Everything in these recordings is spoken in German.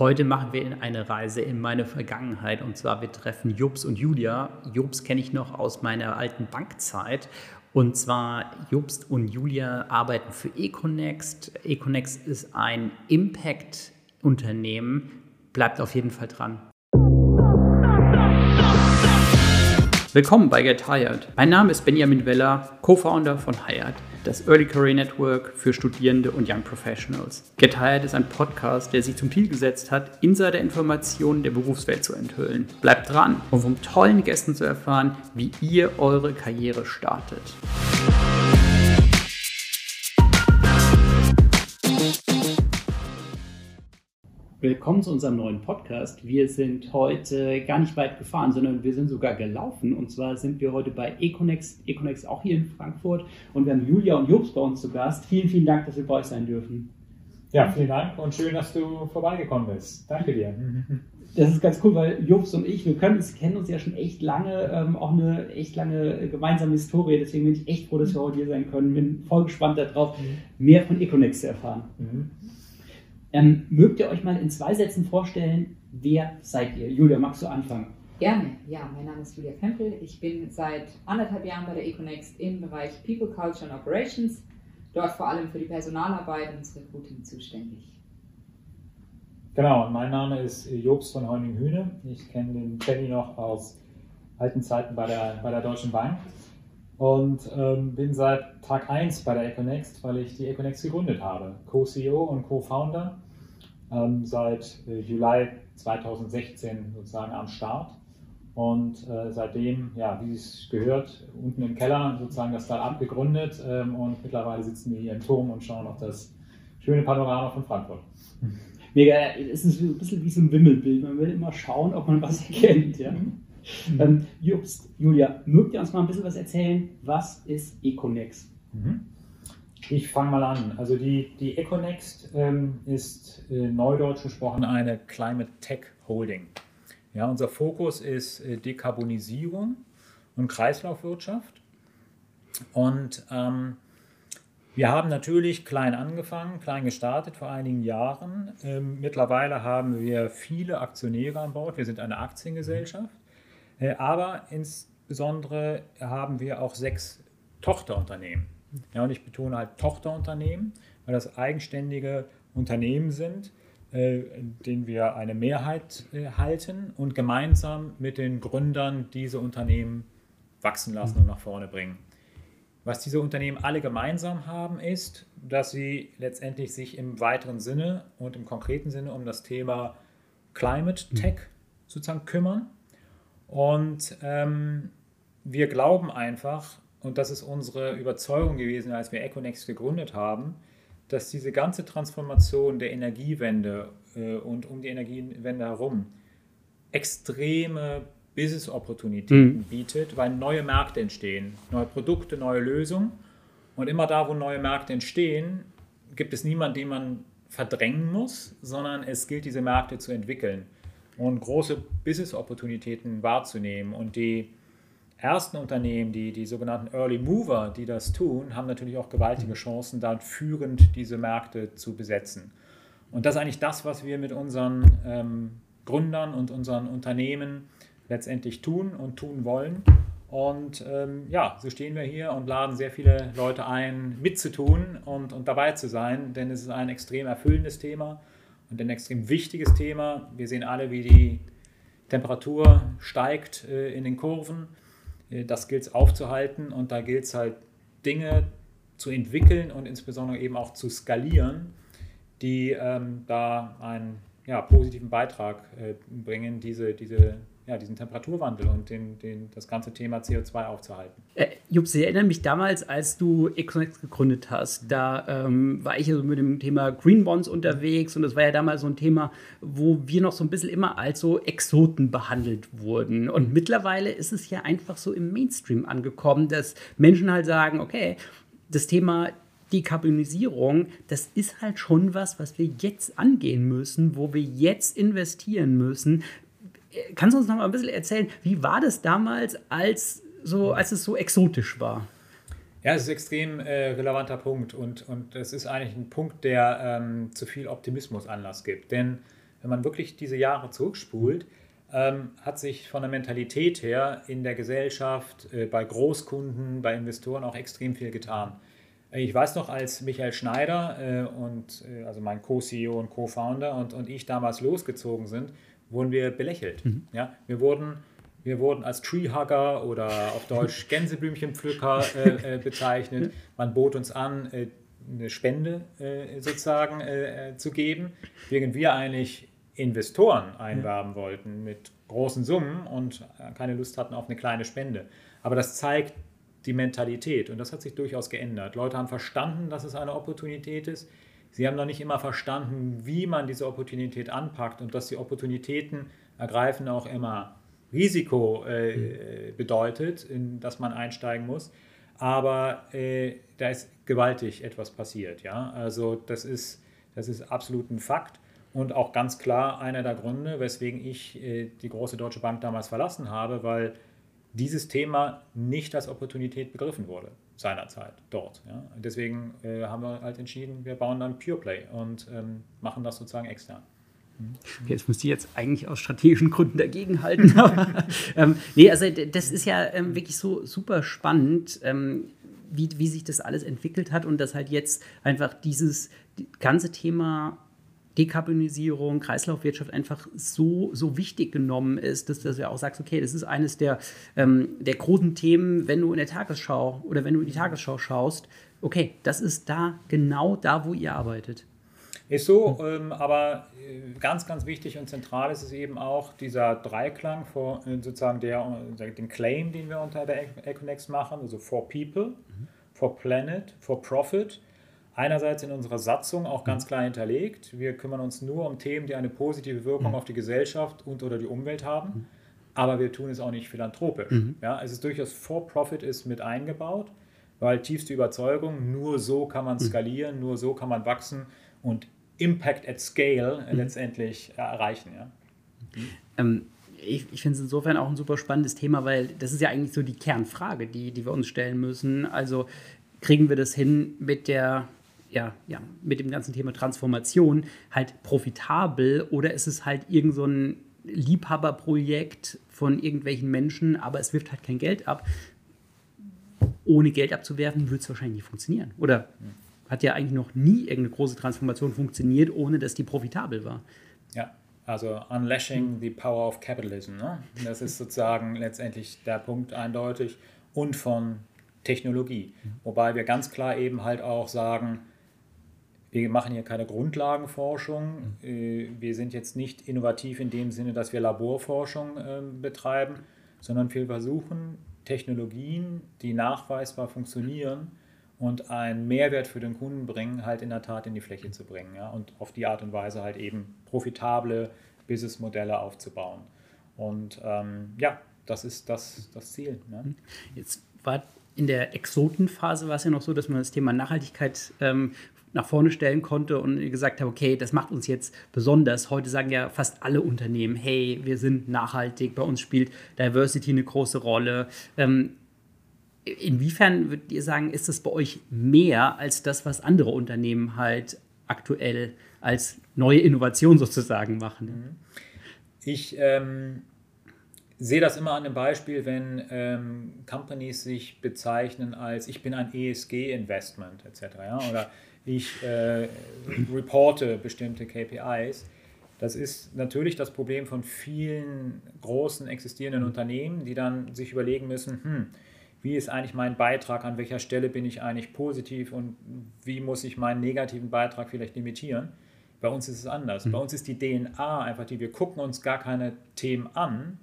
Heute machen wir eine Reise in meine Vergangenheit und zwar wir treffen Jobs und Julia. Jobs kenne ich noch aus meiner alten Bankzeit und zwar Jobst und Julia arbeiten für Econext. Econext ist ein Impact-Unternehmen. Bleibt auf jeden Fall dran. Willkommen bei Get Hired. Mein Name ist Benjamin Weller, Co-Founder von Hired das Early Career Network für Studierende und Young Professionals. Get Hired ist ein Podcast, der sich zum Ziel gesetzt hat, Insider-Informationen der Berufswelt zu enthüllen. Bleibt dran, um von tollen Gästen zu erfahren, wie ihr eure Karriere startet. Willkommen zu unserem neuen Podcast. Wir sind heute gar nicht weit gefahren, sondern wir sind sogar gelaufen. Und zwar sind wir heute bei Econex, Econex auch hier in Frankfurt. Und wir haben Julia und Jobs bei uns zu Gast. Vielen, vielen Dank, dass wir bei euch sein dürfen. Ja, vielen Dank und schön, dass du vorbeigekommen bist. Danke dir. Das ist ganz cool, weil Jobs und ich, wir können uns, kennen uns ja schon echt lange, ähm, auch eine echt lange gemeinsame Historie. Deswegen bin ich echt froh, dass wir heute hier sein können. Bin voll gespannt darauf, mhm. mehr von Econex zu erfahren. Mhm. Ähm, mögt ihr euch mal in zwei Sätzen vorstellen, wer seid ihr? Julia, magst du anfangen? Gerne, ja, mein Name ist Julia Kempel. Ich bin seit anderthalb Jahren bei der Econext im Bereich People, Culture and Operations, dort vor allem für die Personalarbeit und das Recruiting zuständig. Genau, mein Name ist Jobs von Heuning-Hühne. Ich kenne den Kenny noch aus alten Zeiten bei der, bei der Deutschen Bank und ähm, bin seit Tag 1 bei der Econext, weil ich die Econext gegründet habe. Co-CEO und Co-Founder ähm, seit äh, Juli 2016 sozusagen am Start. Und äh, seitdem, ja, wie es gehört, unten im Keller sozusagen das Start-up gegründet ähm, und mittlerweile sitzen wir hier im Turm und schauen auf das schöne Panorama von Frankfurt. Mega, es ist ein bisschen wie so ein Wimmelbild. Man will immer schauen, ob man was erkennt. Ja? Mhm. Ähm, Just, Julia, mögt ihr uns mal ein bisschen was erzählen? Was ist Econext? Mhm. Ich fange mal an. Also die, die Econext ähm, ist äh, neudeutsch gesprochen eine Climate Tech Holding. Ja, unser Fokus ist äh, Dekarbonisierung und Kreislaufwirtschaft. Und ähm, wir haben natürlich klein angefangen, klein gestartet vor einigen Jahren. Ähm, mittlerweile haben wir viele Aktionäre an Bord. Wir sind eine Aktiengesellschaft. Äh, aber insbesondere haben wir auch sechs Tochterunternehmen. Ja, und ich betone halt Tochterunternehmen, weil das eigenständige Unternehmen sind, äh, denen wir eine Mehrheit äh, halten und gemeinsam mit den Gründern diese Unternehmen wachsen lassen und nach vorne bringen. Was diese Unternehmen alle gemeinsam haben, ist, dass sie letztendlich sich im weiteren Sinne und im konkreten Sinne um das Thema Climate Tech sozusagen kümmern. Und ähm, wir glauben einfach, und das ist unsere Überzeugung gewesen, als wir Econex gegründet haben, dass diese ganze Transformation der Energiewende äh, und um die Energiewende herum extreme Business-Opportunitäten mhm. bietet, weil neue Märkte entstehen, neue Produkte, neue Lösungen. Und immer da, wo neue Märkte entstehen, gibt es niemanden, den man verdrängen muss, sondern es gilt, diese Märkte zu entwickeln und große Business-Opportunitäten wahrzunehmen. Und die ersten Unternehmen, die, die sogenannten Early Mover, die das tun, haben natürlich auch gewaltige Chancen, dann führend diese Märkte zu besetzen. Und das ist eigentlich das, was wir mit unseren ähm, Gründern und unseren Unternehmen letztendlich tun und tun wollen. Und ähm, ja, so stehen wir hier und laden sehr viele Leute ein, mitzutun und, und dabei zu sein, denn es ist ein extrem erfüllendes Thema und ein extrem wichtiges Thema. Wir sehen alle, wie die Temperatur steigt äh, in den Kurven. Äh, das gilt es aufzuhalten und da gilt es halt Dinge zu entwickeln und insbesondere eben auch zu skalieren, die ähm, da einen ja, positiven Beitrag äh, bringen, diese, diese ja, diesen Temperaturwandel und den, den, das ganze Thema CO2 aufzuhalten. Äh, Jups, ich erinnere mich damals, als du Econex gegründet hast, da ähm, war ich ja so mit dem Thema Green Bonds unterwegs und das war ja damals so ein Thema, wo wir noch so ein bisschen immer als so Exoten behandelt wurden. Und mittlerweile ist es ja einfach so im Mainstream angekommen, dass Menschen halt sagen, okay, das Thema Dekarbonisierung, das ist halt schon was, was wir jetzt angehen müssen, wo wir jetzt investieren müssen, kannst du uns noch mal ein bisschen erzählen, wie war das damals, als, so, als es so exotisch war? Ja, es ist ein extrem äh, relevanter Punkt und, und es ist eigentlich ein Punkt, der ähm, zu viel Optimismus Anlass gibt. Denn wenn man wirklich diese Jahre zurückspult, ähm, hat sich von der Mentalität her in der Gesellschaft, äh, bei Großkunden, bei Investoren auch extrem viel getan. Ich weiß noch, als Michael Schneider äh, und äh, also mein Co-CEO und Co-Founder und, und ich damals losgezogen sind, wurden wir belächelt. Mhm. Ja, wir wurden wir wurden als Treehugger oder auf Deutsch Gänseblümchenpflücker äh, äh, bezeichnet. Man bot uns an, äh, eine Spende äh, sozusagen äh, zu geben, während wir eigentlich Investoren einwerben wollten mit großen Summen und keine Lust hatten auf eine kleine Spende. Aber das zeigt die Mentalität und das hat sich durchaus geändert. Leute haben verstanden, dass es eine Opportunität ist. Sie haben noch nicht immer verstanden, wie man diese Opportunität anpackt und dass die Opportunitäten ergreifen auch immer Risiko äh, mhm. bedeutet, in das man einsteigen muss. Aber äh, da ist gewaltig etwas passiert. Ja? Also das ist, das ist absolut ein Fakt und auch ganz klar einer der Gründe, weswegen ich äh, die große Deutsche Bank damals verlassen habe, weil dieses Thema nicht als Opportunität begriffen wurde seinerzeit dort. Ja. Deswegen äh, haben wir halt entschieden, wir bauen dann Pure Play und ähm, machen das sozusagen extern. Okay, jetzt müsste ich jetzt eigentlich aus strategischen Gründen dagegenhalten. Aber, ähm, nee, also das ist ja ähm, wirklich so super spannend, ähm, wie, wie sich das alles entwickelt hat und dass halt jetzt einfach dieses die ganze Thema Dekarbonisierung, Kreislaufwirtschaft einfach so, so wichtig genommen ist, dass, dass du ja auch sagst, okay, das ist eines der, ähm, der großen Themen, wenn du in der Tagesschau oder wenn du in die Tagesschau schaust, okay, das ist da genau da, wo ihr arbeitet. Ist so, ähm, aber äh, ganz, ganz wichtig und zentral ist es eben auch dieser Dreiklang vor äh, sozusagen der, äh, den Claim, den wir unter der Econex machen, also for people, mhm. for planet, for profit. Einerseits in unserer Satzung auch ganz mhm. klar hinterlegt. Wir kümmern uns nur um Themen, die eine positive Wirkung mhm. auf die Gesellschaft und oder die Umwelt haben. Mhm. Aber wir tun es auch nicht philanthropisch. Mhm. Ja, es ist durchaus for profit ist mit eingebaut, weil tiefste Überzeugung, nur so kann man mhm. skalieren, nur so kann man wachsen und Impact at Scale mhm. letztendlich erreichen. Ja. Ähm, ich, ich finde es insofern auch ein super spannendes Thema, weil das ist ja eigentlich so die Kernfrage, die, die wir uns stellen müssen. Also kriegen wir das hin mit der ja, ja, mit dem ganzen Thema Transformation halt profitabel oder ist es halt irgend so ein Liebhaberprojekt von irgendwelchen Menschen, aber es wirft halt kein Geld ab. Ohne Geld abzuwerfen, wird es wahrscheinlich nicht funktionieren. Oder hat ja eigentlich noch nie irgendeine große Transformation funktioniert, ohne dass die profitabel war. Ja, also unlashing the power of capitalism. Ne? Das ist sozusagen letztendlich der Punkt eindeutig. Und von Technologie. Wobei wir ganz klar eben halt auch sagen, wir machen hier keine Grundlagenforschung. Äh, wir sind jetzt nicht innovativ in dem Sinne, dass wir Laborforschung ähm, betreiben, sondern wir versuchen Technologien, die nachweisbar funktionieren, und einen Mehrwert für den Kunden bringen, halt in der Tat in die Fläche zu bringen. Ja? Und auf die Art und Weise halt eben profitable Businessmodelle aufzubauen. Und ähm, ja, das ist das, das Ziel. Ne? Jetzt war in der Exotenphase war es ja noch so, dass man das Thema Nachhaltigkeit ähm, nach vorne stellen konnte und gesagt hat, okay, das macht uns jetzt besonders. Heute sagen ja fast alle Unternehmen, hey, wir sind nachhaltig, bei uns spielt Diversity eine große Rolle. Ähm, Inwiefern würdet ihr sagen, ist das bei euch mehr als das, was andere Unternehmen halt aktuell als neue Innovation sozusagen machen? Mhm. Ich ähm, sehe das immer an dem Beispiel, wenn ähm, Companies sich bezeichnen als ich bin ein ESG-Investment etc. Ja? Oder ich äh, reporte bestimmte KPIs. Das ist natürlich das Problem von vielen großen existierenden. Unternehmen, die dann sich überlegen müssen, hm, wie ist eigentlich mein Beitrag, an welcher Stelle bin ich eigentlich positiv und wie muss ich meinen negativen Beitrag vielleicht limitieren. Bei uns ist es anders. Mhm. Bei uns ist die DNA einfach die, wir gucken uns gar keine Themen an,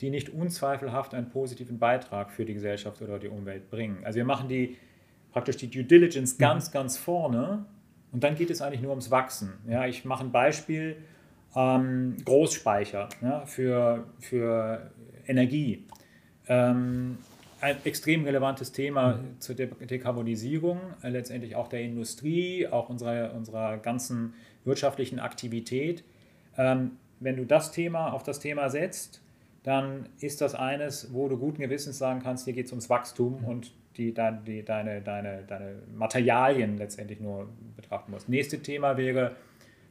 die nicht unzweifelhaft einen positiven Beitrag für die Gesellschaft oder die Umwelt bringen. Also wir machen die praktisch die Due Diligence mhm. ganz, ganz vorne und dann geht es eigentlich nur ums Wachsen. Ja, ich mache ein Beispiel, ähm, Großspeicher ja, für, für Energie. Ähm, ein extrem relevantes Thema mhm. zur De Dekarbonisierung, äh, letztendlich auch der Industrie, auch unserer, unserer ganzen wirtschaftlichen Aktivität. Ähm, wenn du das Thema auf das Thema setzt, dann ist das eines, wo du guten Gewissens sagen kannst, hier geht es ums Wachstum mhm. und die, die, die, deine, deine, deine Materialien letztendlich nur betrachten musst. Nächste Thema wäre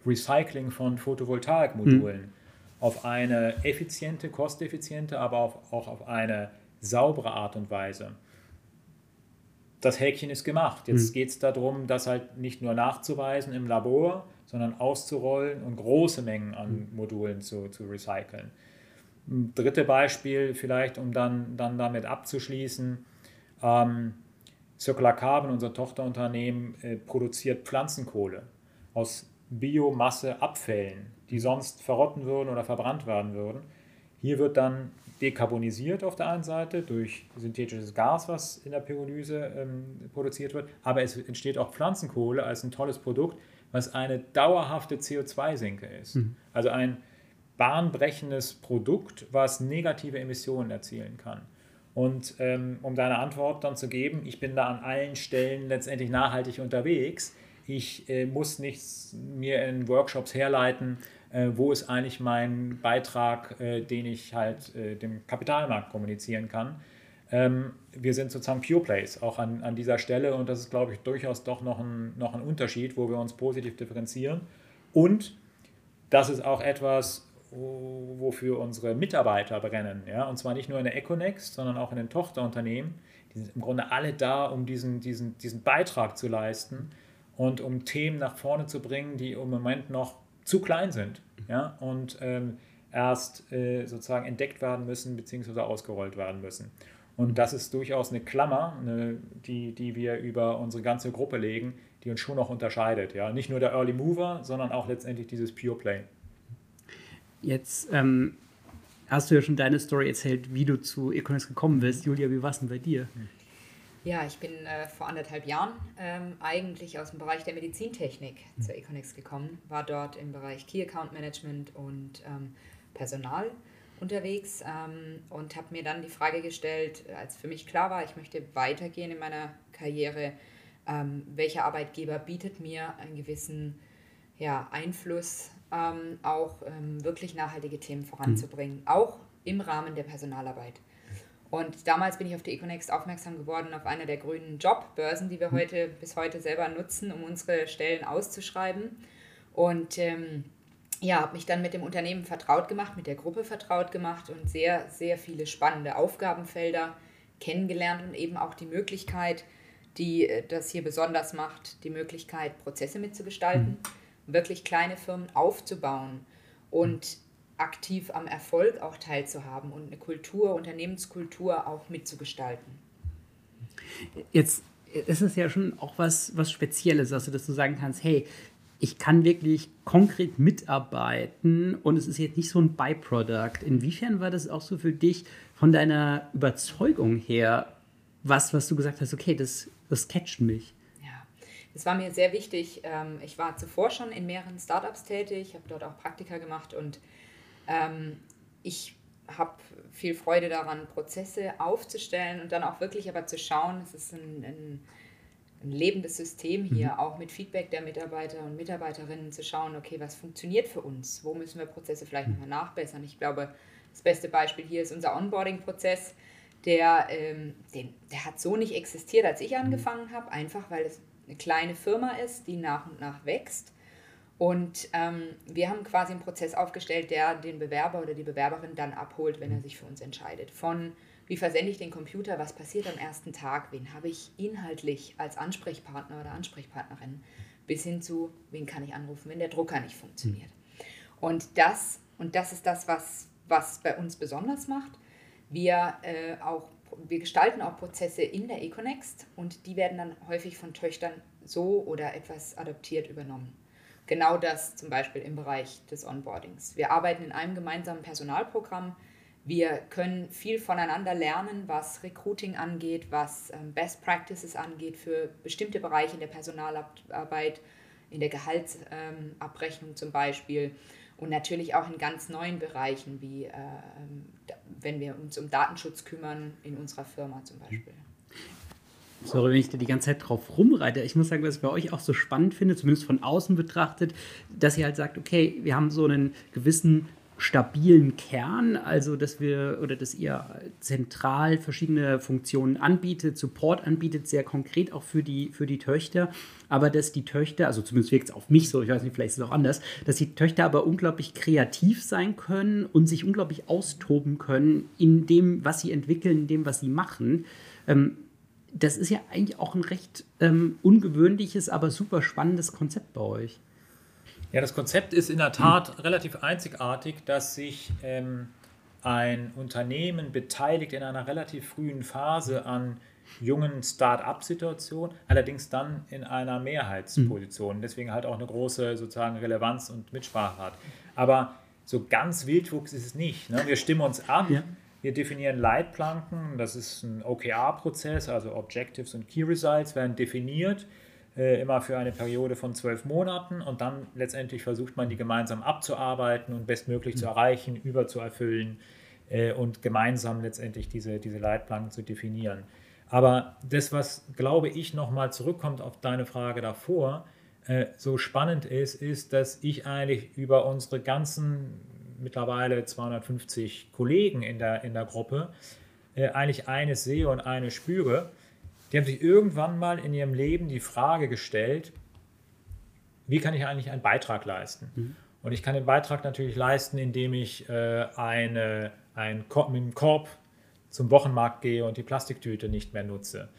Recycling von Photovoltaikmodulen mhm. auf eine effiziente, kosteffiziente, aber auch, auch auf eine saubere Art und Weise. Das Häkchen ist gemacht. Jetzt mhm. geht es darum, das halt nicht nur nachzuweisen im Labor, sondern auszurollen und große Mengen an mhm. Modulen zu, zu recyceln. Drittes Beispiel vielleicht, um dann, dann damit abzuschließen. Ähm, Circular Carbon, unser Tochterunternehmen, äh, produziert Pflanzenkohle aus Biomasseabfällen, die sonst verrotten würden oder verbrannt werden würden. Hier wird dann dekarbonisiert auf der einen Seite durch synthetisches Gas, was in der Pyrolyse ähm, produziert wird, aber es entsteht auch Pflanzenkohle als ein tolles Produkt, was eine dauerhafte CO2-Senke ist. Mhm. Also ein bahnbrechendes Produkt, was negative Emissionen erzielen kann. Und ähm, um deine Antwort dann zu geben, ich bin da an allen Stellen letztendlich nachhaltig unterwegs. Ich äh, muss nichts mir in Workshops herleiten, äh, wo ist eigentlich mein Beitrag, äh, den ich halt äh, dem Kapitalmarkt kommunizieren kann. Ähm, wir sind sozusagen Pure Plays auch an, an dieser Stelle und das ist, glaube ich, durchaus doch noch ein, noch ein Unterschied, wo wir uns positiv differenzieren. Und das ist auch etwas, wofür unsere Mitarbeiter brennen. Ja? Und zwar nicht nur in der Econext, sondern auch in den Tochterunternehmen. Die sind im Grunde alle da, um diesen, diesen, diesen Beitrag zu leisten und um Themen nach vorne zu bringen, die im Moment noch zu klein sind ja? und ähm, erst äh, sozusagen entdeckt werden müssen bzw. ausgerollt werden müssen. Und das ist durchaus eine Klammer, eine, die, die wir über unsere ganze Gruppe legen, die uns schon noch unterscheidet. Ja? Nicht nur der Early Mover, sondern auch letztendlich dieses Pure Play. Jetzt ähm, hast du ja schon deine Story erzählt, wie du zu Econex gekommen bist. Julia, wie war es denn bei dir? Ja, ich bin äh, vor anderthalb Jahren ähm, eigentlich aus dem Bereich der Medizintechnik mhm. zur Econex gekommen, war dort im Bereich Key Account Management und ähm, Personal unterwegs ähm, und habe mir dann die Frage gestellt, als für mich klar war, ich möchte weitergehen in meiner Karriere, ähm, welcher Arbeitgeber bietet mir einen gewissen ja, Einfluss ähm, auch ähm, wirklich nachhaltige Themen voranzubringen, mhm. auch im Rahmen der Personalarbeit. Und damals bin ich auf die Econext aufmerksam geworden, auf einer der grünen Jobbörsen, die wir mhm. heute bis heute selber nutzen, um unsere Stellen auszuschreiben. Und ähm, ja, habe mich dann mit dem Unternehmen vertraut gemacht, mit der Gruppe vertraut gemacht und sehr, sehr viele spannende Aufgabenfelder kennengelernt und eben auch die Möglichkeit, die äh, das hier besonders macht, die Möglichkeit, Prozesse mitzugestalten. Mhm wirklich kleine Firmen aufzubauen und aktiv am Erfolg auch teilzuhaben und eine Kultur, Unternehmenskultur auch mitzugestalten. Jetzt ist es ja schon auch was, was Spezielles, also dass du sagen kannst, hey, ich kann wirklich konkret mitarbeiten und es ist jetzt nicht so ein Byproduct. Inwiefern war das auch so für dich von deiner Überzeugung her, was, was du gesagt hast, okay, das, das catcht mich? Es war mir sehr wichtig. Ähm, ich war zuvor schon in mehreren Startups tätig, habe dort auch Praktika gemacht und ähm, ich habe viel Freude daran, Prozesse aufzustellen und dann auch wirklich aber zu schauen, es ist ein, ein, ein lebendes System hier, mhm. auch mit Feedback der Mitarbeiter und Mitarbeiterinnen zu schauen, okay, was funktioniert für uns, wo müssen wir Prozesse vielleicht nochmal nachbessern. Ich glaube, das beste Beispiel hier ist unser Onboarding-Prozess. Der, ähm, den, der hat so nicht existiert, als ich mhm. angefangen habe, einfach weil es eine kleine Firma ist, die nach und nach wächst. Und ähm, wir haben quasi einen Prozess aufgestellt, der den Bewerber oder die Bewerberin dann abholt, wenn er sich für uns entscheidet. Von wie versende ich den Computer, was passiert am ersten Tag, wen habe ich inhaltlich als Ansprechpartner oder Ansprechpartnerin, bis hin zu, wen kann ich anrufen, wenn der Drucker nicht funktioniert. Und das, und das ist das, was, was bei uns besonders macht. Wir äh, auch wir gestalten auch Prozesse in der Econext und die werden dann häufig von Töchtern so oder etwas adaptiert übernommen. Genau das zum Beispiel im Bereich des Onboardings. Wir arbeiten in einem gemeinsamen Personalprogramm. Wir können viel voneinander lernen, was Recruiting angeht, was ähm, Best Practices angeht für bestimmte Bereiche in der Personalarbeit, in der Gehaltsabrechnung zum Beispiel und natürlich auch in ganz neuen Bereichen, wie äh, ähm, wenn wir uns um Datenschutz kümmern, in unserer Firma zum Beispiel. Sorry, wenn ich da die ganze Zeit drauf rumreite. Ich muss sagen, was ich bei euch auch so spannend finde, zumindest von außen betrachtet, dass ihr halt sagt, okay, wir haben so einen gewissen stabilen Kern, also dass wir oder dass ihr zentral verschiedene Funktionen anbietet, Support anbietet, sehr konkret auch für die, für die Töchter, aber dass die Töchter, also zumindest wirkt es auf mich so, ich weiß nicht, vielleicht ist es auch anders, dass die Töchter aber unglaublich kreativ sein können und sich unglaublich austoben können in dem, was sie entwickeln, in dem, was sie machen. Ähm, das ist ja eigentlich auch ein recht ähm, ungewöhnliches, aber super spannendes Konzept bei euch. Ja, das Konzept ist in der Tat relativ einzigartig, dass sich ähm, ein Unternehmen beteiligt in einer relativ frühen Phase an jungen Start-up-Situationen, allerdings dann in einer Mehrheitsposition. Deswegen halt auch eine große sozusagen Relevanz und Mitsprache hat. Aber so ganz Wildwuchs ist es nicht. Ne? Wir stimmen uns ab. Ja. Wir definieren Leitplanken, das ist ein OKR-Prozess, also Objectives und Key Results werden definiert äh, immer für eine Periode von zwölf Monaten und dann letztendlich versucht man die gemeinsam abzuarbeiten und bestmöglich zu erreichen, überzuerfüllen äh, und gemeinsam letztendlich diese, diese Leitplanken zu definieren. Aber das, was glaube ich nochmal zurückkommt auf deine Frage davor, äh, so spannend ist, ist, dass ich eigentlich über unsere ganzen mittlerweile 250 Kollegen in der, in der Gruppe eigentlich eines sehe und eines spüre die haben sich irgendwann mal in ihrem Leben die Frage gestellt, wie kann ich eigentlich einen Beitrag leisten? Mhm. Und ich kann den Beitrag natürlich leisten, indem ich äh, eine, ein Korb, mit dem Korb zum Wochenmarkt gehe und die Plastiktüte nicht mehr nutze.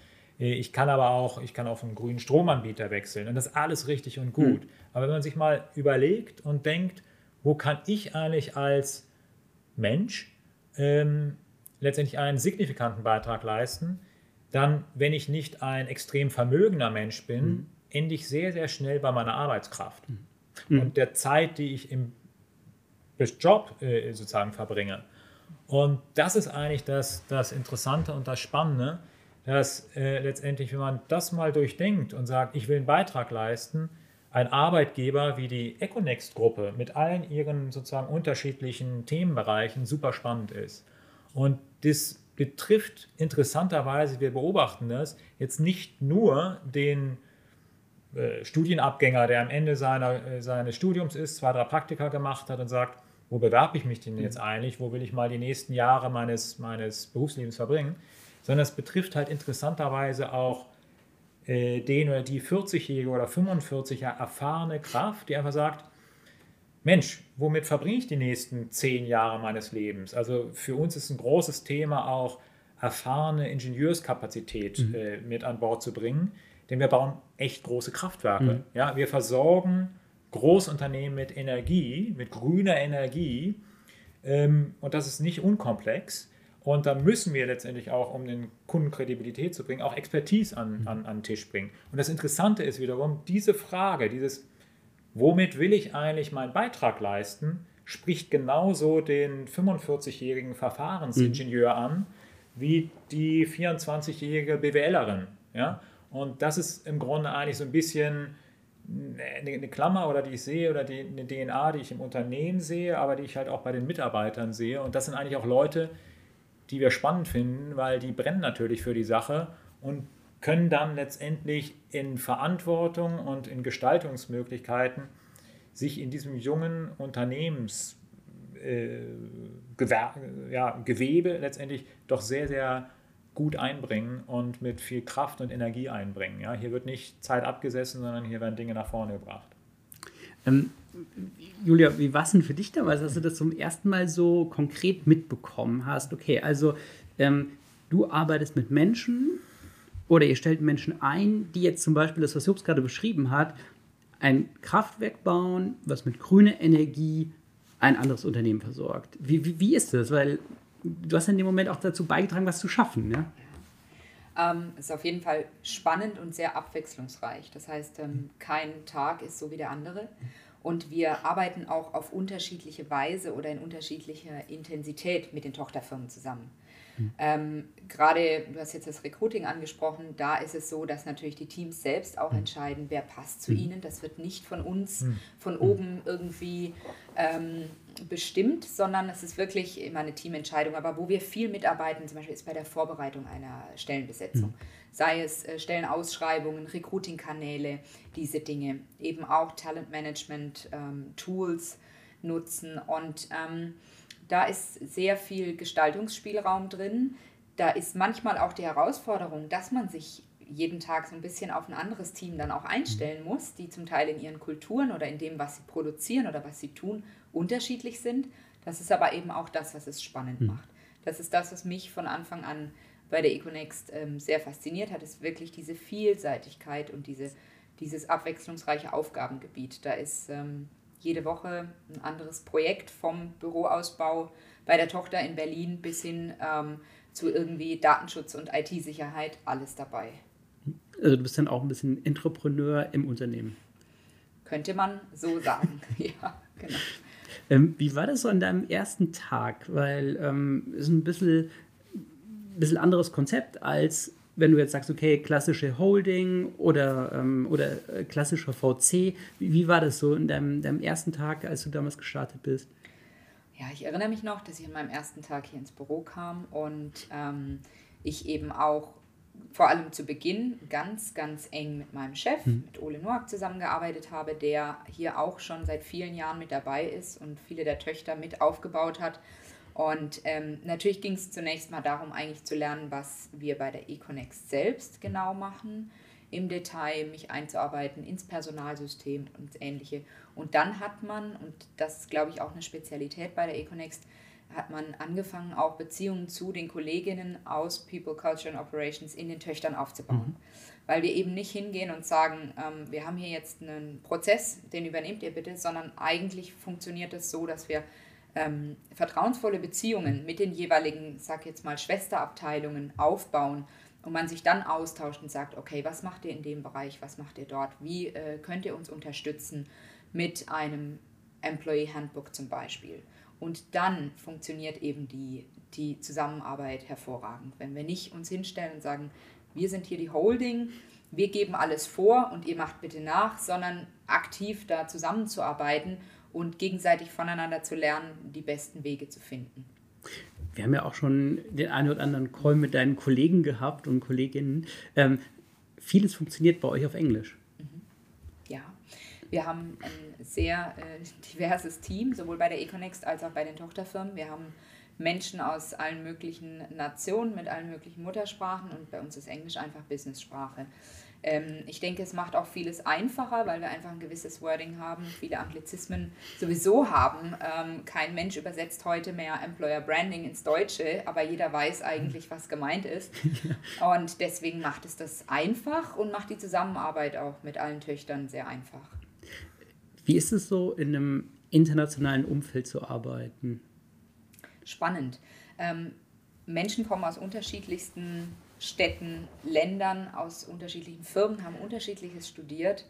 Äh, ich kann aber auch, ich kann auf einen grünen Stromanbieter wechseln und das ist alles richtig und gut. Mhm. Aber wenn man sich mal überlegt und denkt, wo kann ich eigentlich als Mensch ähm, letztendlich einen signifikanten Beitrag leisten, dann, wenn ich nicht ein extrem vermögender Mensch bin, mhm. ende ich sehr, sehr schnell bei meiner Arbeitskraft mhm. und der Zeit, die ich im Job äh, sozusagen verbringe. Und das ist eigentlich das, das Interessante und das Spannende, dass äh, letztendlich, wenn man das mal durchdenkt und sagt, ich will einen Beitrag leisten, ein Arbeitgeber wie die Econext-Gruppe mit allen ihren sozusagen unterschiedlichen Themenbereichen super spannend ist. Und das betrifft interessanterweise, wir beobachten das, jetzt nicht nur den äh, Studienabgänger, der am Ende seiner, äh, seines Studiums ist, zwei, drei Praktika gemacht hat und sagt, wo bewerbe ich mich denn jetzt mhm. eigentlich, wo will ich mal die nächsten Jahre meines, meines Berufslebens verbringen, sondern es betrifft halt interessanterweise auch äh, den oder die 40-jährige oder 45-jährige erfahrene Kraft, die einfach sagt, Mensch, womit verbringe ich die nächsten zehn Jahre meines Lebens? Also für uns ist ein großes Thema auch erfahrene Ingenieurskapazität mhm. äh, mit an Bord zu bringen, denn wir bauen echt große Kraftwerke. Mhm. Ja, wir versorgen Großunternehmen mit Energie, mit grüner Energie ähm, und das ist nicht unkomplex. Und da müssen wir letztendlich auch, um den Kunden Kredibilität zu bringen, auch Expertise an, mhm. an, an den Tisch bringen. Und das Interessante ist wiederum, diese Frage, dieses womit will ich eigentlich meinen Beitrag leisten, spricht genauso den 45-jährigen Verfahrensingenieur mhm. an wie die 24-jährige BWLerin. Ja? Und das ist im Grunde eigentlich so ein bisschen eine, Klammer oder die ich sehe oder die, eine DNA, die ich im Unternehmen sehe, aber die ich halt auch bei den Mitarbeitern sehe. Und das sind eigentlich auch Leute, die wir spannend finden, weil die brennen natürlich für die Sache und können dann letztendlich in Verantwortung und in Gestaltungsmöglichkeiten sich in diesem jungen Unternehmensgewebe äh, letztendlich doch sehr, sehr gut einbringen und mit viel Kraft und Energie einbringen. Ja? Hier wird nicht Zeit abgesessen, sondern hier werden Dinge nach vorne gebracht. Ähm, Julia, wie war es denn für dich damals, dass du das zum ersten Mal so konkret mitbekommen hast? Okay, also ähm, du arbeitest mit Menschen, oder ihr stellt Menschen ein, die jetzt zum Beispiel das, was Jobs gerade beschrieben hat, ein Kraftwerk bauen, was mit grüner Energie ein anderes Unternehmen versorgt. Wie, wie, wie ist das? Weil du hast in dem Moment auch dazu beigetragen, was zu schaffen. Ja? Ähm, ist auf jeden Fall spannend und sehr abwechslungsreich. Das heißt, ähm, kein Tag ist so wie der andere. Und wir arbeiten auch auf unterschiedliche Weise oder in unterschiedlicher Intensität mit den Tochterfirmen zusammen. Ähm, Gerade, du hast jetzt das Recruiting angesprochen, da ist es so, dass natürlich die Teams selbst auch hm. entscheiden, wer passt zu hm. ihnen. Das wird nicht von uns hm. von oben irgendwie ähm, bestimmt, sondern es ist wirklich immer eine Teamentscheidung. Aber wo wir viel mitarbeiten, zum Beispiel ist bei der Vorbereitung einer Stellenbesetzung. Sei es äh, Stellenausschreibungen, Recruiting-Kanäle, diese Dinge. Eben auch Talentmanagement, ähm, Tools, nutzen. Und ähm, da ist sehr viel Gestaltungsspielraum drin. Da ist manchmal auch die Herausforderung, dass man sich jeden Tag so ein bisschen auf ein anderes Team dann auch einstellen muss, die zum Teil in ihren Kulturen oder in dem, was sie produzieren oder was sie tun, unterschiedlich sind. Das ist aber eben auch das, was es spannend mhm. macht. Das ist das, was mich von Anfang an bei der Econext ähm, sehr fasziniert hat, ist wirklich diese Vielseitigkeit und diese, dieses abwechslungsreiche Aufgabengebiet. Da ist ähm, jede Woche ein anderes Projekt vom Büroausbau bei der Tochter in Berlin bis hin ähm, zu irgendwie Datenschutz und IT-Sicherheit, alles dabei. Also du bist dann auch ein bisschen Entrepreneur im Unternehmen. Könnte man so sagen, ja, genau. Ähm, wie war das so an deinem ersten Tag? Weil ähm, es ist ein bisschen, bisschen anderes Konzept als wenn du jetzt sagst, okay, klassische Holding oder, ähm, oder äh, klassischer VC. Wie, wie, war das so in deinem, deinem ersten Tag, als du damals gestartet bist? Ja, ich erinnere mich noch, dass ich an meinem ersten Tag hier ins Büro kam und ähm, ich eben auch vor allem zu Beginn ganz, ganz eng mit meinem Chef, mhm. mit Ole Noack zusammengearbeitet habe, der hier auch schon seit vielen Jahren mit dabei ist und viele der Töchter mit aufgebaut hat. Und ähm, natürlich ging es zunächst mal darum, eigentlich zu lernen, was wir bei der Econext selbst genau machen, im Detail mich einzuarbeiten ins Personalsystem und ähnliche. Und dann hat man, und das ist, glaube ich, auch eine Spezialität bei der Econext, hat man angefangen, auch Beziehungen zu den Kolleginnen aus People, Culture and Operations in den Töchtern aufzubauen. Mhm. Weil wir eben nicht hingehen und sagen, ähm, wir haben hier jetzt einen Prozess, den übernehmt ihr bitte, sondern eigentlich funktioniert es so, dass wir ähm, vertrauensvolle Beziehungen mit den jeweiligen, sag jetzt mal, Schwesterabteilungen aufbauen und man sich dann austauscht und sagt, okay, was macht ihr in dem Bereich, was macht ihr dort, wie äh, könnt ihr uns unterstützen mit einem Employee Handbook zum Beispiel. Und dann funktioniert eben die, die Zusammenarbeit hervorragend. Wenn wir nicht uns hinstellen und sagen, wir sind hier die Holding, wir geben alles vor und ihr macht bitte nach, sondern aktiv da zusammenzuarbeiten und gegenseitig voneinander zu lernen, die besten Wege zu finden. Wir haben ja auch schon den einen oder anderen Call mit deinen Kollegen gehabt und Kolleginnen. Ähm, vieles funktioniert bei euch auf Englisch. Mhm. Ja, wir haben ein sehr äh, diverses Team, sowohl bei der Econext als auch bei den Tochterfirmen. Wir haben Menschen aus allen möglichen Nationen mit allen möglichen Muttersprachen und bei uns ist Englisch einfach Business-Sprache. Ähm, ich denke, es macht auch vieles einfacher, weil wir einfach ein gewisses Wording haben, viele Anglizismen sowieso haben. Ähm, kein Mensch übersetzt heute mehr Employer Branding ins Deutsche, aber jeder weiß eigentlich, was gemeint ist. Und deswegen macht es das einfach und macht die Zusammenarbeit auch mit allen Töchtern sehr einfach. Wie ist es so, in einem internationalen Umfeld zu arbeiten? Spannend. Ähm, Menschen kommen aus unterschiedlichsten Städten, Ländern, aus unterschiedlichen Firmen, haben unterschiedliches studiert,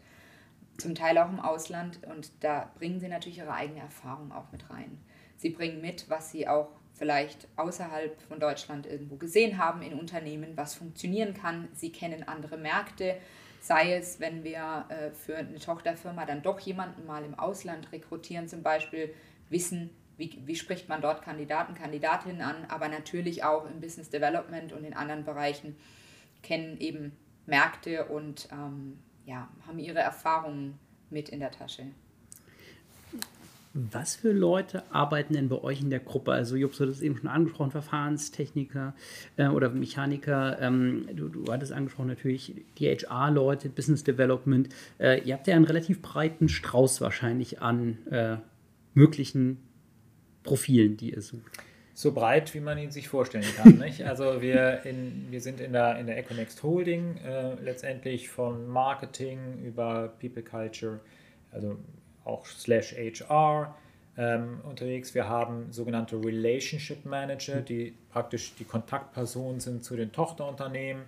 zum Teil auch im Ausland. Und da bringen sie natürlich ihre eigene Erfahrung auch mit rein. Sie bringen mit, was sie auch vielleicht außerhalb von Deutschland irgendwo gesehen haben in Unternehmen, was funktionieren kann. Sie kennen andere Märkte, Sei es, wenn wir äh, für eine Tochterfirma dann doch jemanden mal im Ausland rekrutieren, zum Beispiel wissen, wie, wie spricht man dort Kandidaten, Kandidatinnen an, aber natürlich auch im Business Development und in anderen Bereichen kennen eben Märkte und ähm, ja, haben ihre Erfahrungen mit in der Tasche. Was für Leute arbeiten denn bei euch in der Gruppe? Also, Jupp, du hast eben schon angesprochen, Verfahrenstechniker äh, oder Mechaniker. Ähm, du, du, hattest angesprochen natürlich die HR-Leute, Business Development. Äh, ihr habt ja einen relativ breiten Strauß wahrscheinlich an äh, möglichen Profilen, die ihr sucht. So breit, wie man ihn sich vorstellen kann. nicht? Also wir, in, wir sind in der, in der Econext Holding äh, letztendlich von Marketing über People Culture, also auch slash HR ähm, unterwegs. Wir haben sogenannte Relationship Manager, die praktisch die Kontaktpersonen sind zu den Tochterunternehmen.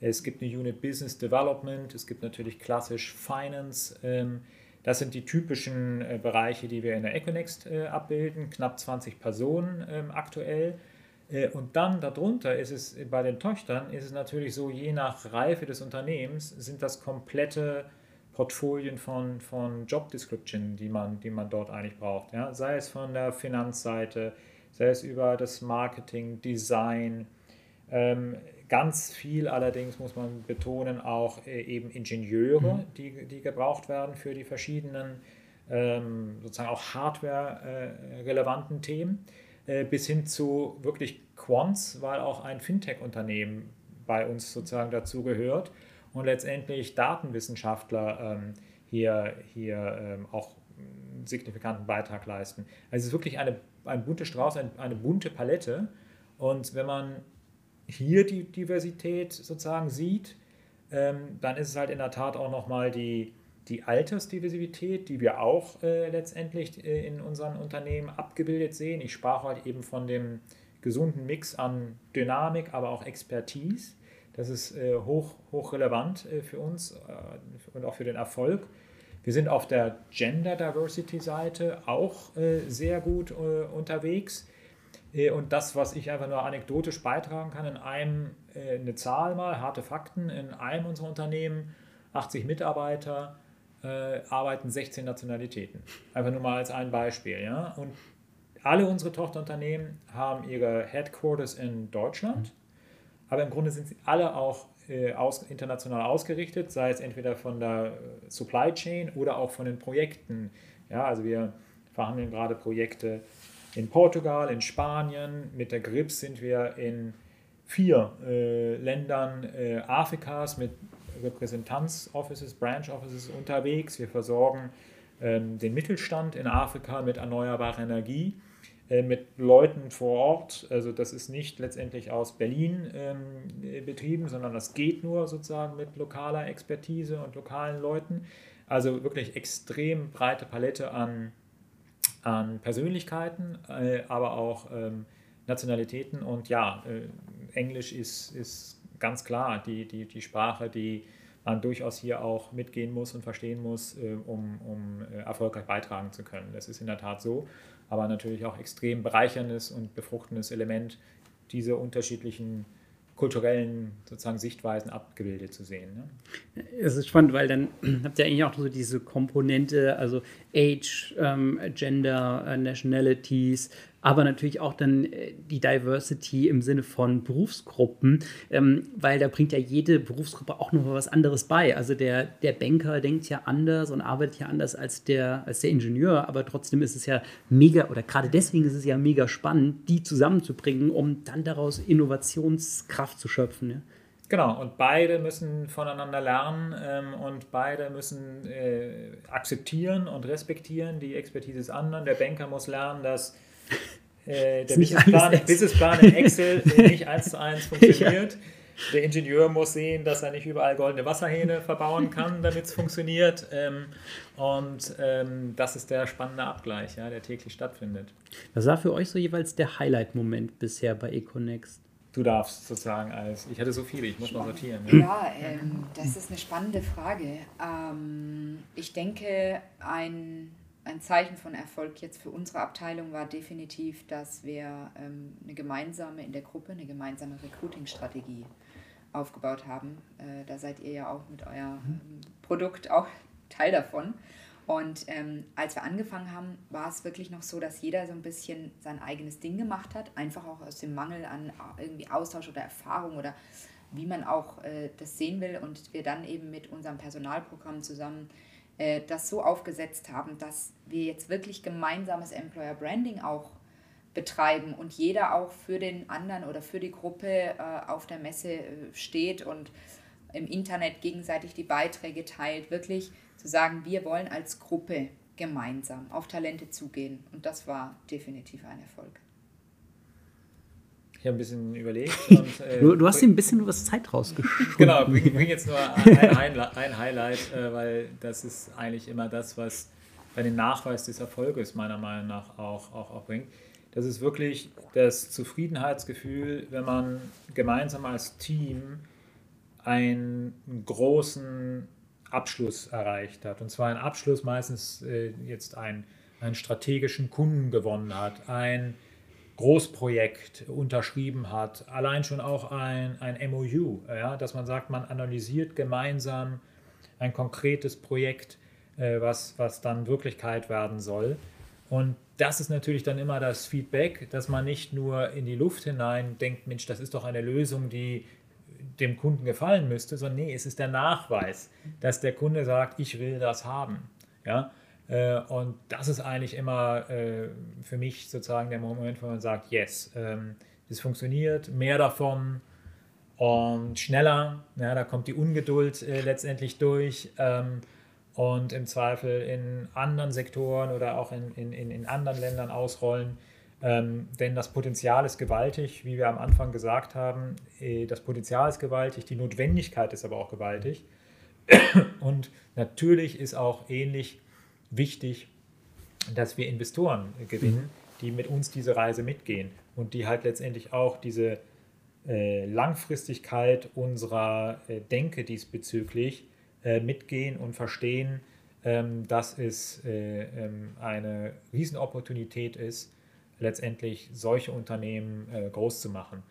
Es gibt eine Unit Business Development, es gibt natürlich klassisch Finance. Ähm, das sind die typischen äh, Bereiche, die wir in der Econext äh, abbilden, knapp 20 Personen ähm, aktuell. Äh, und dann darunter ist es bei den Töchtern, ist es natürlich so, je nach Reife des Unternehmens sind das komplette Portfolien von, von Job Description, die man, die man dort eigentlich braucht. Ja? Sei es von der Finanzseite, sei es über das Marketing, Design. Ähm, ganz viel allerdings muss man betonen, auch äh, eben Ingenieure, mhm. die, die gebraucht werden für die verschiedenen ähm, sozusagen auch hardware-relevanten Themen äh, bis hin zu wirklich Quants, weil auch ein Fintech-Unternehmen bei uns sozusagen dazu gehört und letztendlich Datenwissenschaftler ähm, hier, hier ähm, auch einen signifikanten Beitrag leisten. Also es ist wirklich eine, ein bunter Strauß, ein, eine bunte Palette. Und wenn man hier die Diversität sozusagen sieht, ähm, dann ist es halt in der Tat auch nochmal die, die Altersdiversität, die wir auch äh, letztendlich äh, in unseren Unternehmen abgebildet sehen. Ich sprach halt eben von dem gesunden Mix an Dynamik, aber auch Expertise. Das ist äh, hoch, hoch relevant äh, für uns äh, und auch für den Erfolg. Wir sind auf der Gender Diversity Seite auch äh, sehr gut unterwegs. Und das, was ich einfach nur anekdotisch beitragen kann, in einem, eine Zahl mal, harte Fakten, in einem unserer Unternehmen, 80 Mitarbeiter, äh, arbeiten 16 Nationalitäten. Einfach nur mal als ein Beispiel. Ja? Und alle unsere Tochterunternehmen haben ihre Headquarters in Deutschland, aber im Grunde sind sie alle auch äh, aus, international ausgerichtet, sei es entweder von der äh, Supply Chain oder auch von den Projekten. Ja, also wir verhandeln gerade Projekte in Portugal, in Spanien. Mit der GRIPS sind wir in vier äh, Ländern äh, Afrikas mit Repräsentanzoffices, Branch Offices unterwegs. Wir versorgen ähm, den Mittelstand in Afrika mit erneuerbarer Energie, äh, mit Leuten vor Ort. Also das ist nicht letztendlich aus Berlin ähm, betrieben, sondern das geht nur sozusagen mit lokaler Expertise und lokalen Leuten. Also wirklich extrem breite Palette an, an Persönlichkeiten, äh, aber auch ähm, Nationalitäten. Und ja, äh, Englisch ist, ist ganz klar die, die, die Sprache, die man durchaus hier auch mitgehen muss und verstehen muss, äh, um, um äh, erfolgreich beitragen zu können. Das ist in der Tat so, aber natürlich auch extrem bereicherndes und befruchtendes Element, diese unterschiedlichen kulturellen sozusagen Sichtweisen abgebildet zu sehen. Ne? Ist spannend, weil dann habt ihr eigentlich auch so diese Komponente, also Age, ähm, Gender, äh, Nationalities, aber natürlich auch dann äh, die Diversity im Sinne von Berufsgruppen, ähm, weil da bringt ja jede Berufsgruppe auch noch was anderes bei. Also der, der Banker denkt ja anders und arbeitet ja anders als der, als der Ingenieur, aber trotzdem ist es ja mega, oder gerade deswegen ist es ja mega spannend, die zusammenzubringen, um dann daraus Innovationskraft zu schöpfen. Ja? Genau, und beide müssen voneinander lernen ähm, und beide müssen äh, akzeptieren und respektieren die Expertise des anderen. Der Banker muss lernen, dass äh, der Businessplan, Businessplan in Excel nicht eins zu eins funktioniert. Ja. Der Ingenieur muss sehen, dass er nicht überall goldene Wasserhähne verbauen kann, damit es funktioniert. Ähm, und ähm, das ist der spannende Abgleich, ja, der täglich stattfindet. Was war für euch so jeweils der Highlight-Moment bisher bei Econext? Du darfst sozusagen als, ich hatte so viele, ich muss mal sortieren. Ja, ja ähm, das ist eine spannende Frage. Ähm, ich denke, ein ein Zeichen von Erfolg jetzt für unsere Abteilung war definitiv, dass wir ähm, eine gemeinsame in der Gruppe, eine gemeinsame Recruiting-Strategie aufgebaut haben. Äh, da seid ihr ja auch mit eurem ähm, Produkt auch Teil davon. Und ähm, als wir angefangen haben, war es wirklich noch so, dass jeder so ein bisschen sein eigenes Ding gemacht hat, einfach auch aus dem Mangel an äh, irgendwie Austausch oder Erfahrung oder wie man auch äh, das sehen will. Und wir dann eben mit unserem Personalprogramm zusammen äh, das so aufgesetzt haben, dass wir jetzt wirklich gemeinsames Employer Branding auch betreiben und jeder auch für den anderen oder für die Gruppe äh, auf der Messe äh, steht und im Internet gegenseitig die Beiträge teilt, wirklich zu sagen, wir wollen als Gruppe gemeinsam auf Talente zugehen. Und das war definitiv ein Erfolg. Ich habe ein bisschen überlegt. Und, äh, du, du, hast dir ein bisschen was Zeit rausgeschoben. Genau, ich bringe jetzt nur ein, Highlight, ein Highlight äh, weil das ist eigentlich immer das, was bei den Nachweis des Erfolges meiner Meinung nach auch, auch, auch bringt. Das ist wirklich das Zufriedenheitsgefühl, wenn man gemeinsam als Team einen großen Abschluss erreicht hat. Und zwar einen Abschluss meistens äh, jetzt einen, einen strategischen Kunden gewonnen hat, ein Großprojekt unterschrieben hat, allein schon auch ein, ein MOU, ja, dass man sagt, man analysiert gemeinsam ein konkretes Projekt, äh, was, was dann Wirklichkeit werden soll. Und das ist natürlich dann immer das Feedback, dass man nicht nur in die Luft hinein denkt, Mensch, das ist doch eine Lösung, die dem Kunden gefallen müsste, sondern nee, es ist der Nachweis, dass der Kunde sagt, ich will das haben. Ja? Äh, und das ist eigentlich immer äh, für mich sozusagen der Moment, wo man sagt, yes, ähm, das funktioniert, mehr davon und schneller. Ja, da kommt die Ungeduld äh, letztendlich durch. Ähm, und im Zweifel in anderen Sektoren oder auch in, in, in anderen Ländern ausrollen. Ähm, denn das Potenzial ist gewaltig, wie wir am Anfang gesagt haben. Das Potenzial ist gewaltig, die Notwendigkeit ist aber auch gewaltig. Und natürlich ist auch ähnlich wichtig, dass wir Investoren gewinnen, die mit uns diese Reise mitgehen und die halt letztendlich auch diese äh, Langfristigkeit unserer äh, Denke diesbezüglich äh, mitgehen und verstehen, ähm, dass es äh, ähm, eine Riesenopportunität ist, letztendlich solche Unternehmen äh, groß zu machen.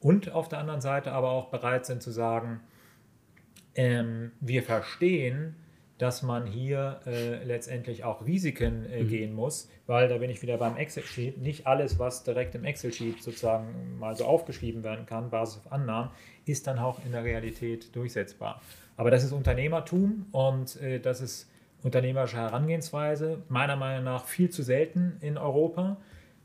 Und auf der anderen Seite aber auch bereit sind zu sagen, ähm, wir verstehen, dass man hier äh, letztendlich auch Risiken äh, mhm. gehen muss, weil da bin ich wieder beim Excel-Sheet. Nicht alles, was direkt im Excel-Sheet sozusagen mal so aufgeschrieben werden kann, Basis auf Annahmen, ist dann auch in der Realität durchsetzbar. Aber das ist Unternehmertum und äh, das ist unternehmerische Herangehensweise, meiner Meinung nach viel zu selten in Europa.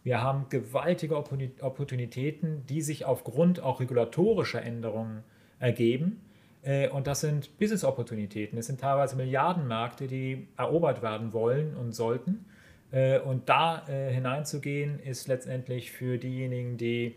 Wir haben gewaltige Opportunitäten, die sich aufgrund auch regulatorischer Änderungen ergeben. Äh, und das sind Business-Opportunitäten. Es sind teilweise Milliardenmärkte, die erobert werden wollen und sollten. Äh, und da äh, hineinzugehen, ist letztendlich für diejenigen, die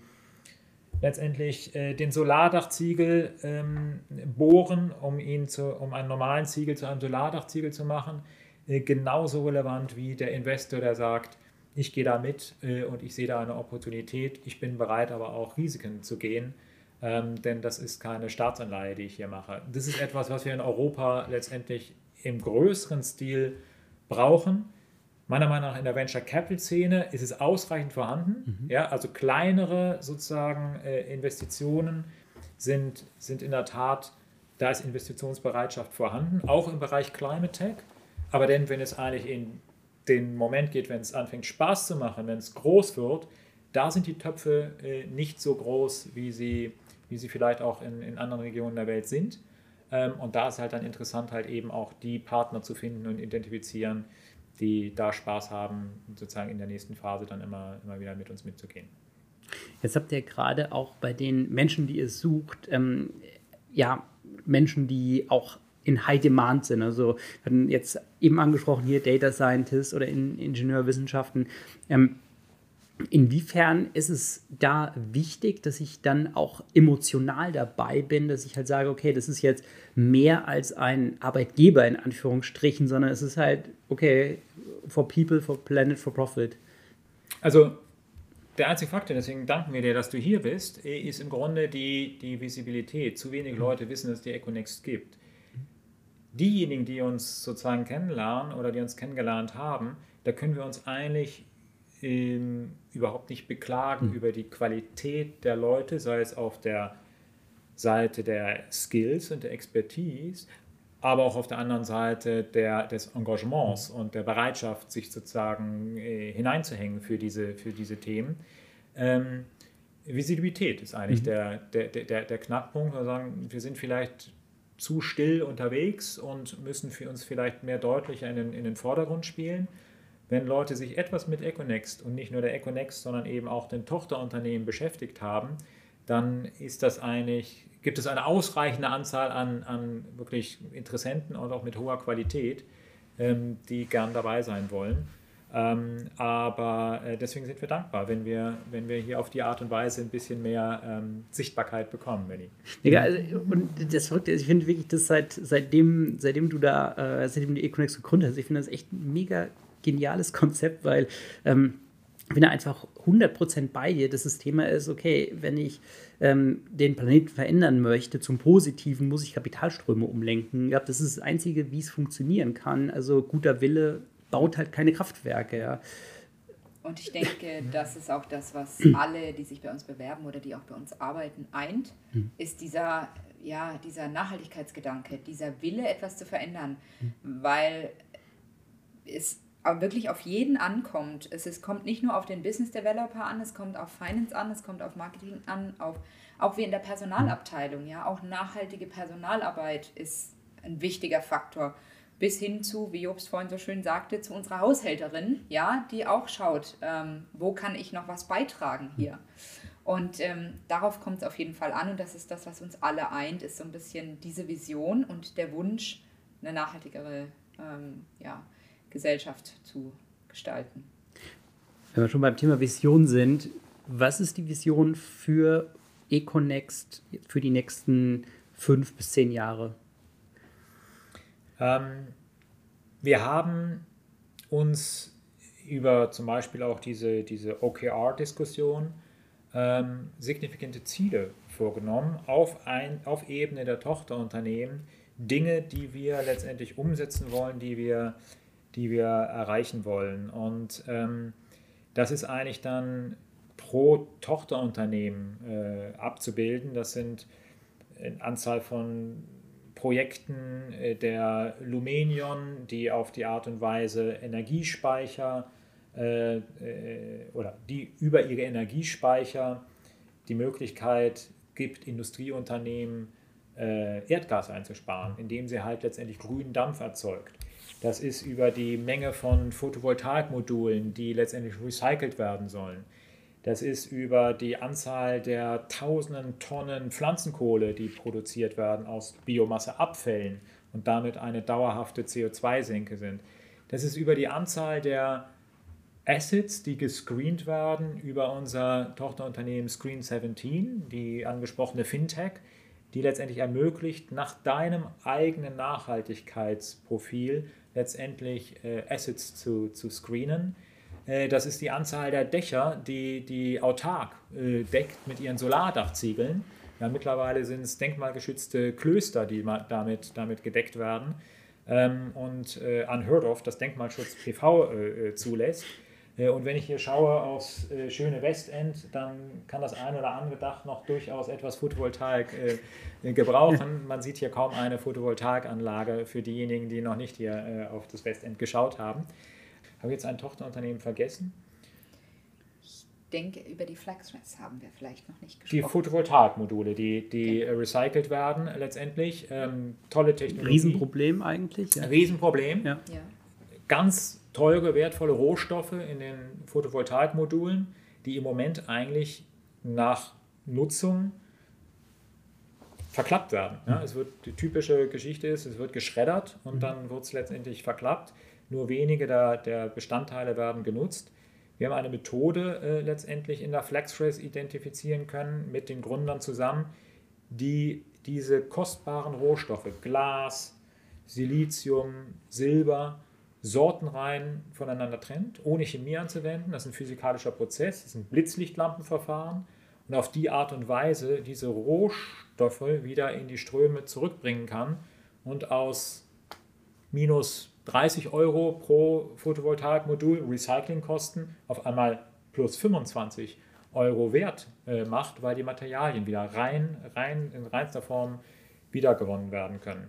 letztendlich den Solardachziegel ähm, bohren, um ihn zu, um einen normalen Ziegel zu einem Solardachziegel zu machen, genauso relevant wie der Investor, der sagt, ich gehe da mit und ich sehe da eine Opportunität, ich bin bereit, aber auch Risiken zu gehen, ähm, denn das ist keine Staatsanleihe, die ich hier mache. Das ist etwas, was wir in Europa letztendlich im größeren Stil brauchen Meiner Meinung nach in der Venture Capital Szene ist es ausreichend vorhanden. Mhm. Ja, also kleinere sozusagen äh, Investitionen sind, sind in der Tat, da ist Investitionsbereitschaft vorhanden, auch im Bereich Climate Tech. Aber denn, wenn es eigentlich in den Moment geht, wenn es anfängt Spaß zu machen, wenn es groß wird, da sind die Töpfe äh, nicht so groß, wie sie, wie sie vielleicht auch in, in anderen Regionen der Welt sind. Ähm, und da ist halt dann interessant, halt eben auch die Partner zu finden und identifizieren, die da Spaß haben, sozusagen in der nächsten Phase dann immer, immer wieder mit uns mitzugehen. Jetzt habt ihr gerade auch bei den Menschen, die ihr sucht, ähm, ja, Menschen, die auch in High Demand sind. Also wir hatten jetzt eben angesprochen hier Data Scientist oder in Ingenieurwissenschaften. Ähm, Inwiefern ist es da wichtig, dass ich dann auch emotional dabei bin, dass ich halt sage, okay, das ist jetzt mehr als ein Arbeitgeber in Anführungsstrichen, sondern es ist halt, okay, for people, for planet, for profit. Also der einzige Faktor, deswegen danken wir dir, dass du hier bist, ist im Grunde die, die Visibilität. Zu wenig Leute wissen, dass es die Econext gibt. Diejenigen, die uns sozusagen kennenlernen oder die uns kennengelernt haben, da können wir uns eigentlich ähm, überhaupt nicht beklagen mhm. über die Qualität der Leute, sei es auf der Seite der Skills und der Expertise, aber auch auf der anderen Seite der, des Engagements mhm. und der Bereitschaft, sich sozusagen äh, hineinzuhängen für diese, für diese Themen. Ähm, Visibilität ist eigentlich mhm. der, der, der, der Knackpunkt. Wir sagen, wir sind vielleicht zu still unterwegs und müssen für uns vielleicht mehr deutlicher in den, in den Vordergrund spielen wenn Leute sich etwas mit Econext und nicht nur der Econext, sondern eben auch den Tochterunternehmen beschäftigt haben, dann ist das eigentlich, gibt es eine ausreichende Anzahl an, an wirklich Interessenten und auch mit hoher Qualität, ähm, die gern dabei sein wollen. Ähm, aber äh, deswegen sind wir dankbar, wenn wir, wenn wir hier auf die Art und Weise ein bisschen mehr ähm, Sichtbarkeit bekommen, Benny. Ja, also, und das Verrückte ist, ich finde wirklich, dass seit, seitdem, seitdem du da, äh, seitdem du Econex gegründet hast, ich finde das echt mega geniales Konzept, weil ähm, ich bin da einfach 100% bei dir, dass das Thema ist, okay, wenn ich ähm, den Planeten verändern möchte zum Positiven, muss ich Kapitalströme umlenken. Ja, das ist das Einzige, wie es funktionieren kann. Also guter Wille baut halt keine Kraftwerke. Ja. Und ich denke, das ist auch das, was alle, die sich bei uns bewerben oder die auch bei uns arbeiten, eint, hm. ist dieser, ja, dieser Nachhaltigkeitsgedanke, dieser Wille, etwas zu verändern. Hm. Weil es aber wirklich auf jeden ankommt. Es, es kommt nicht nur auf den Business Developer an, es kommt auf Finance an, es kommt auf Marketing an, auf, auch wie in der Personalabteilung. Ja, auch nachhaltige Personalarbeit ist ein wichtiger Faktor. bis hin zu, wie Jobst vorhin so schön sagte, zu unserer Haushälterin, ja, die auch schaut, ähm, wo kann ich noch was beitragen hier. Und ähm, darauf kommt es auf jeden Fall an und das ist das, was uns alle eint, ist so ein bisschen diese Vision und der Wunsch, eine nachhaltigere ähm, ja, Gesellschaft zu gestalten. Wenn wir schon beim Thema Vision sind, was ist die Vision für Econext für die nächsten fünf bis zehn Jahre? Ähm, wir haben uns über zum Beispiel auch diese, diese OKR-Diskussion ähm, signifikante Ziele vorgenommen auf, ein, auf Ebene der Tochterunternehmen, Dinge, die wir letztendlich umsetzen wollen, die wir, die wir erreichen wollen. Und ähm, das ist eigentlich dann pro Tochterunternehmen äh, abzubilden. Das sind eine Anzahl von Projekten äh, der Lumenion, die auf die Art und Weise Energiespeicher äh, äh, oder die über ihre Energiespeicher die Möglichkeit gibt, Industrieunternehmen äh, Erdgas einzusparen, indem sie halt letztendlich grünen Dampf erzeugt. Das ist über die Menge von Photovoltaikmodulen, die letztendlich recycelt werden sollen. Das ist über die Anzahl der tausenden Tonnen Pflanzenkohle, die produziert werden aus Biomasseabfällen und damit eine dauerhafte CO2-Senke sind. Das ist über die Anzahl der Assets, die gescreent werden über unser Tochterunternehmen Screen 17, die angesprochene Fintech, die letztendlich ermöglicht, nach deinem eigenen Nachhaltigkeitsprofil letztendlich äh, Assets zu, zu screenen. Äh, das ist die Anzahl der Dächer, die die autark äh, deckt mit ihren Solardachziegeln. Ja, mittlerweile sind es denkmalgeschützte Klöster, die damit, damit gedeckt werden. Ähm, und äh, unheard of, dass Denkmalschutz PV äh, äh, zulässt. Äh, und wenn ich hier schaue aufs äh, schöne Westend, dann kann das ein oder andere Dach noch durchaus etwas Photovoltaik äh, gebrauchen. Man sieht hier kaum eine Photovoltaikanlage für diejenigen, die noch nicht hier auf das Westend geschaut haben. Habe ich jetzt ein Tochterunternehmen vergessen? Ich denke, über die FlexRes haben wir vielleicht noch nicht gesprochen. Die Photovoltaikmodule, die, die genau. recycelt werden letztendlich. Ähm, tolle Technologie. Riesenproblem eigentlich. Ja. Riesenproblem. Ja. ja. Ganz teure, wertvolle Rohstoffe in den Photovoltaikmodulen, die im Moment eigentlich nach Nutzung verklappt werden. Ja, es wird die typische Geschichte ist, es wird geschreddert und mhm. dann wird es letztendlich verklappt. Nur wenige der, der, Bestandteile werden genutzt. Wir haben eine Methode äh, letztendlich in der FlexRace identifizieren können mit den Gründern zusammen, die diese kostbaren Rohstoffe, Glas, Silizium, Silber, sortenrein voneinander trennt, ohne Chemie anzuwenden. Das ist ein physikalischer Prozess, das ist ein Blitzlichtlampenverfahren und auf die Art und Weise diese Rohstoffe wieder in die Ströme zurückbringen kann und aus minus 30 Euro pro Photovoltaikmodul Recyclingkosten auf einmal plus 25 Euro wert äh, macht, weil die Materialien wieder rein, rein in reinster Form wiedergewonnen werden können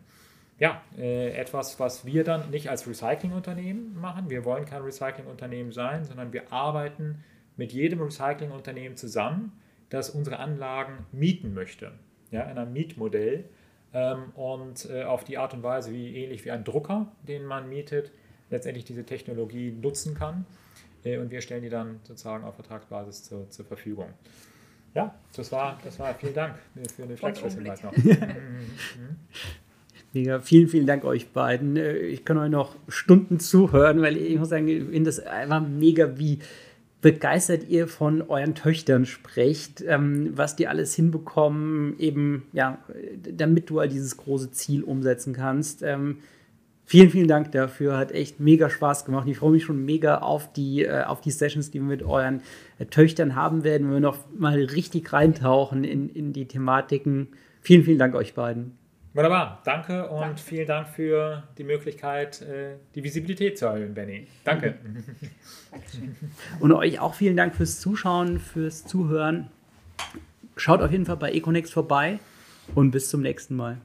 ja, äh, etwas, was wir dann nicht als Recyclingunternehmen machen. Wir wollen kein Recyclingunternehmen sein, sondern wir arbeiten mit jedem Recyclingunternehmen zusammen, das unsere Anlagen mieten möchte. Ja, in einem Mietmodell. Ähm, und äh, auf die Art und Weise, wie ähnlich wie ein Drucker, den man mietet, letztendlich diese Technologie nutzen kann. Äh, und wir stellen die dann sozusagen auf Vertragsbasis zur, zur Verfügung. Ja, das war, das war vielen Dank für eine Flexfest-Hinweis noch. Mega, vielen, vielen Dank euch beiden. Äh, ich kann euch noch Stunden zuhören, weil ich muss sagen, ich finde das einfach mega, wie begeistert ihr von euren Töchtern sprecht, ähm, was die alles hinbekommen, eben, ja, damit du all dieses große Ziel umsetzen kannst. Ähm, vielen, vielen Dank dafür. Hat echt mega Spaß gemacht. Ich freue mich schon mega auf die, äh, auf die Sessions, die wir mit euren äh, Töchtern haben werden, wenn wir noch mal richtig reintauchen in, in die Thematiken. Vielen, vielen Dank euch beiden. Wunderbar, danke und danke. vielen Dank für die Möglichkeit, äh, die Visibilität zu erhöhen, Benny. Danke. und euch auch vielen Dank fürs Zuschauen, fürs Zuhören. Schaut auf jeden Fall bei Econext vorbei und bis zum nächsten Mal.